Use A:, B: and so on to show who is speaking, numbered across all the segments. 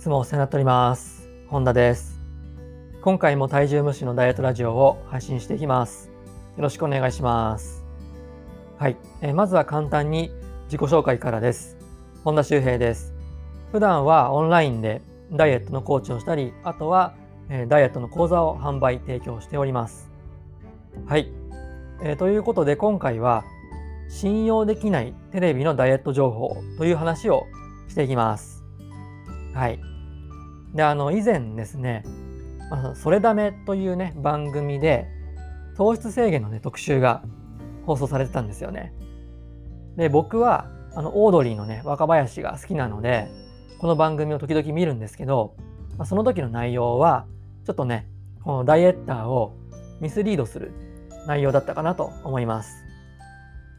A: つもお世話になっております。本田です。今回も体重無視のダイエットラジオを配信していきます。よろしくお願いします。はい。えまずは簡単に自己紹介からです。本田修平です。普段はオンラインでダイエットのコーチをしたり、あとは、えダイエットの講座を販売提供しております。はい。えということで今回は信用できないテレビのダイエット情報という話をしていきます。はい。で、あの、以前ですね、まあ、それダメというね、番組で、糖質制限のね、特集が放送されてたんですよね。で、僕は、あの、オードリーのね、若林が好きなので、この番組を時々見るんですけど、まあ、その時の内容は、ちょっとね、このダイエッターをミスリードする内容だったかなと思います。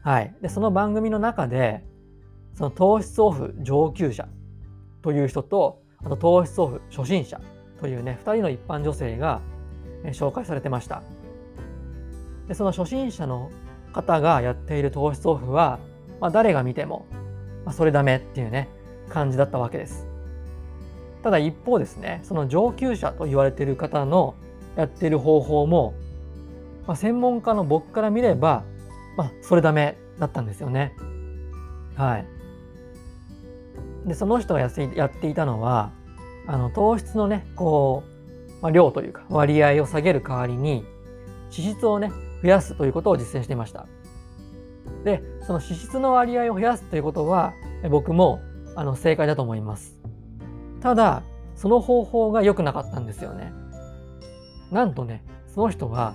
A: はい。で、その番組の中で、その糖質オフ上級者という人と、あと糖質オフ初心者というね、2人の一般女性が紹介されてました。で、その初心者の方がやっている糖質オフは、まあ、誰が見ても、まあ、それダメっていうね、感じだったわけです。ただ一方ですね、その上級者と言われている方のやっている方法も、まあ、専門家の僕から見れば、まあ、それダメだったんですよね。はい。で、その人がやっていたのは、あの、糖質のね、こう、まあ、量というか割合を下げる代わりに、脂質をね、増やすということを実践していました。で、その脂質の割合を増やすということは、僕もあの正解だと思います。ただ、その方法が良くなかったんですよね。なんとね、その人は、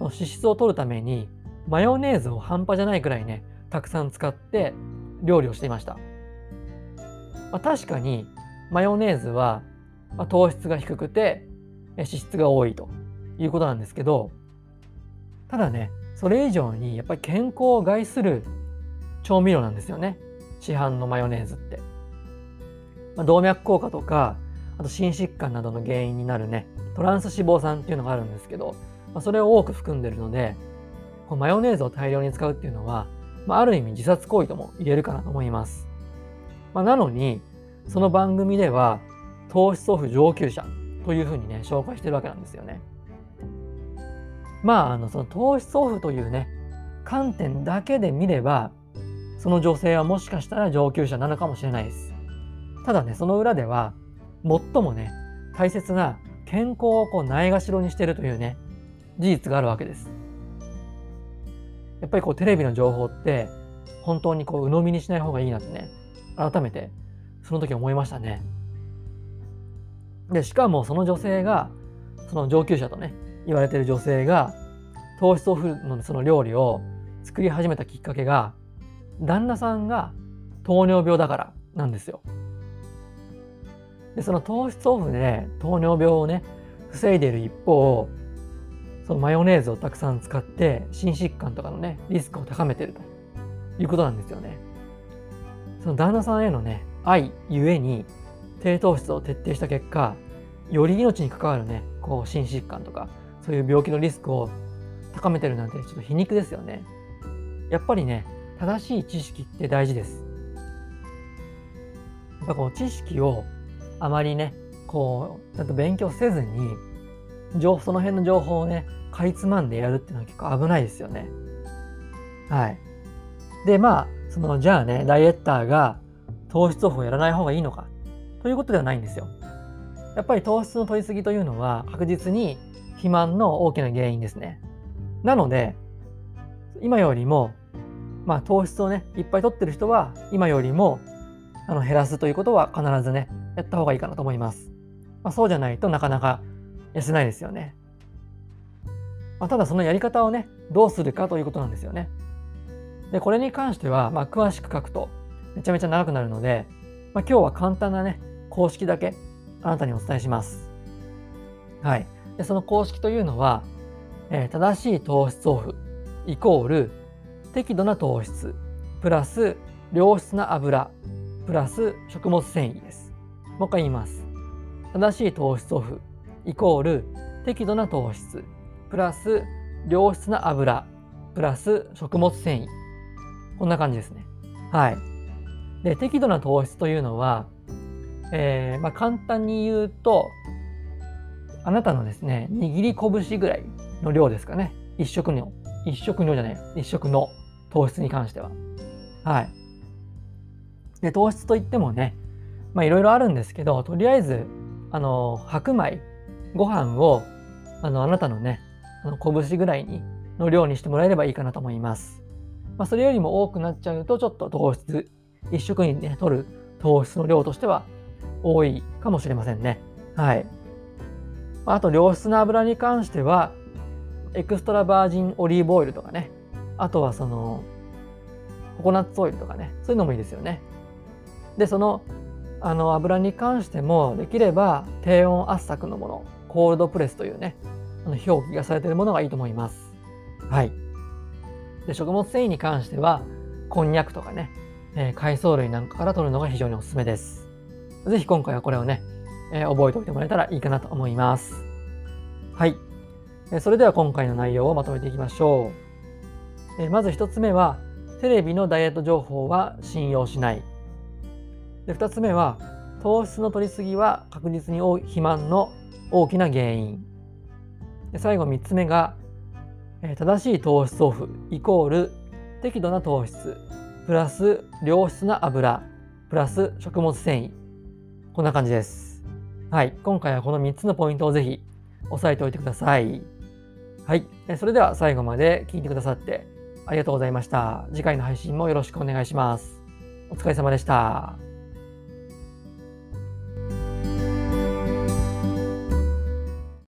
A: 脂質を取るために、マヨネーズを半端じゃないくらいね、たくさん使って料理をしていました。まあ、確かに、マヨネーズは、ま、糖質が低くて、脂質が多いということなんですけど、ただね、それ以上にやっぱり健康を害する調味料なんですよね。市販のマヨネーズって。まあ、動脈硬化とか、あと心疾患などの原因になるね、トランス脂肪酸っていうのがあるんですけど、まあ、それを多く含んでるので、このマヨネーズを大量に使うっていうのは、まあ、ある意味自殺行為とも言えるかなと思います。まあ、なのに、その番組では、糖質オフ上級者というふうにね、紹介してるわけなんですよね。まあ、あの、その糖質オフというね、観点だけで見れば、その女性はもしかしたら上級者なのかもしれないです。ただね、その裏では、最もね、大切な健康をこうないがしろにしてるというね、事実があるわけです。やっぱりこうテレビの情報って、本当にこう鵜呑みにしない方がいいなってね、改めてその時思いましたね。で、しかもその女性が、その上級者とね、言われてる女性が、糖質オフのその料理を作り始めたきっかけが、旦那さんが糖尿病だからなんですよ。で、その糖質オフで糖尿病をね、防いでいる一方、そのマヨネーズをたくさん使って心疾患とかのね、リスクを高めてるということなんですよね。その旦那さんへのね、愛ゆえに低糖質を徹底した結果、より命に関わるね、こう心疾患とか、そういう病気のリスクを高めてるなんてちょっと皮肉ですよね。やっぱりね、正しい知識って大事です。やっぱこの知識をあまりね、こう、ちゃんと勉強せずに、情その辺の情報をね、かいつまんでやるっていうのは結構危ないですよね。はい。で、まあ、その、じゃあね、ダイエッターが糖質オフをやらない方がいいのか、ということではないんですよ。やっぱり糖質の取りすぎというのは確実に肥満の大きな原因ですね。なので、今よりも、まあ、糖質をね、いっぱい取ってる人は、今よりもあの減らすということは必ずね、やった方がいいかなと思います。まあ、そうじゃないとなかなか痩せないですよね。まあ、ただそのやり方をね、どうするかということなんですよね。で、これに関しては、まあ、詳しく書くとめちゃめちゃ長くなるので、まあ、今日は簡単なね、公式だけあなたにお伝えします。はい。で、その公式というのは、えー正しい糖質オフイコール適度な糖質プラス良質な油プラス食物繊維です。もう一回言います。正しい糖質オフイコール適度な糖質プラス良質な油プラス食物繊維こんな感じですね。はい。で適度な糖質というのはえー、まあ、簡単に言うと、あなたのですね、握り拳ぐらいの量ですかね。一食の、一食のじゃない、一食の糖質に関しては。はい。で、糖質といってもね、まあいろいろあるんですけど、とりあえず、あの、白米、ご飯を、あの、あなたのね、あの拳ぐらいに、の量にしてもらえればいいかなと思います。まあ、それよりも多くなっちゃうと、ちょっと糖質、一食にね、取る糖質の量としては多いかもしれませんね。はい。あと、良質な油に関しては、エクストラバージンオリーブオイルとかね、あとはその、ココナッツオイルとかね、そういうのもいいですよね。で、その、あの油に関しても、できれば低温圧搾のもの、コールドプレスというね、あの表記がされているものがいいと思います。はい。で、食物繊維に関しては、こんにゃくとかね、えー、海藻類なんかから取るのが非常におすすめです。ぜひ今回はこれをね、えー、覚えておいてもらえたらいいかなと思います。はい。えそれでは今回の内容をまとめていきましょう。えまず1つ目は、テレビのダイエット情報は信用しない。で2つ目は、糖質の取りすぎは確実に肥満の大きな原因。で最後3つ目が、え正しい糖質オフイコール適度な糖質プラス良質な油プラス食物繊維こんな感じです。はい。今回はこの3つのポイントをぜひ押さえておいてください。はい。それでは最後まで聞いてくださってありがとうございました。次回の配信もよろしくお願いします。お疲れ様でした。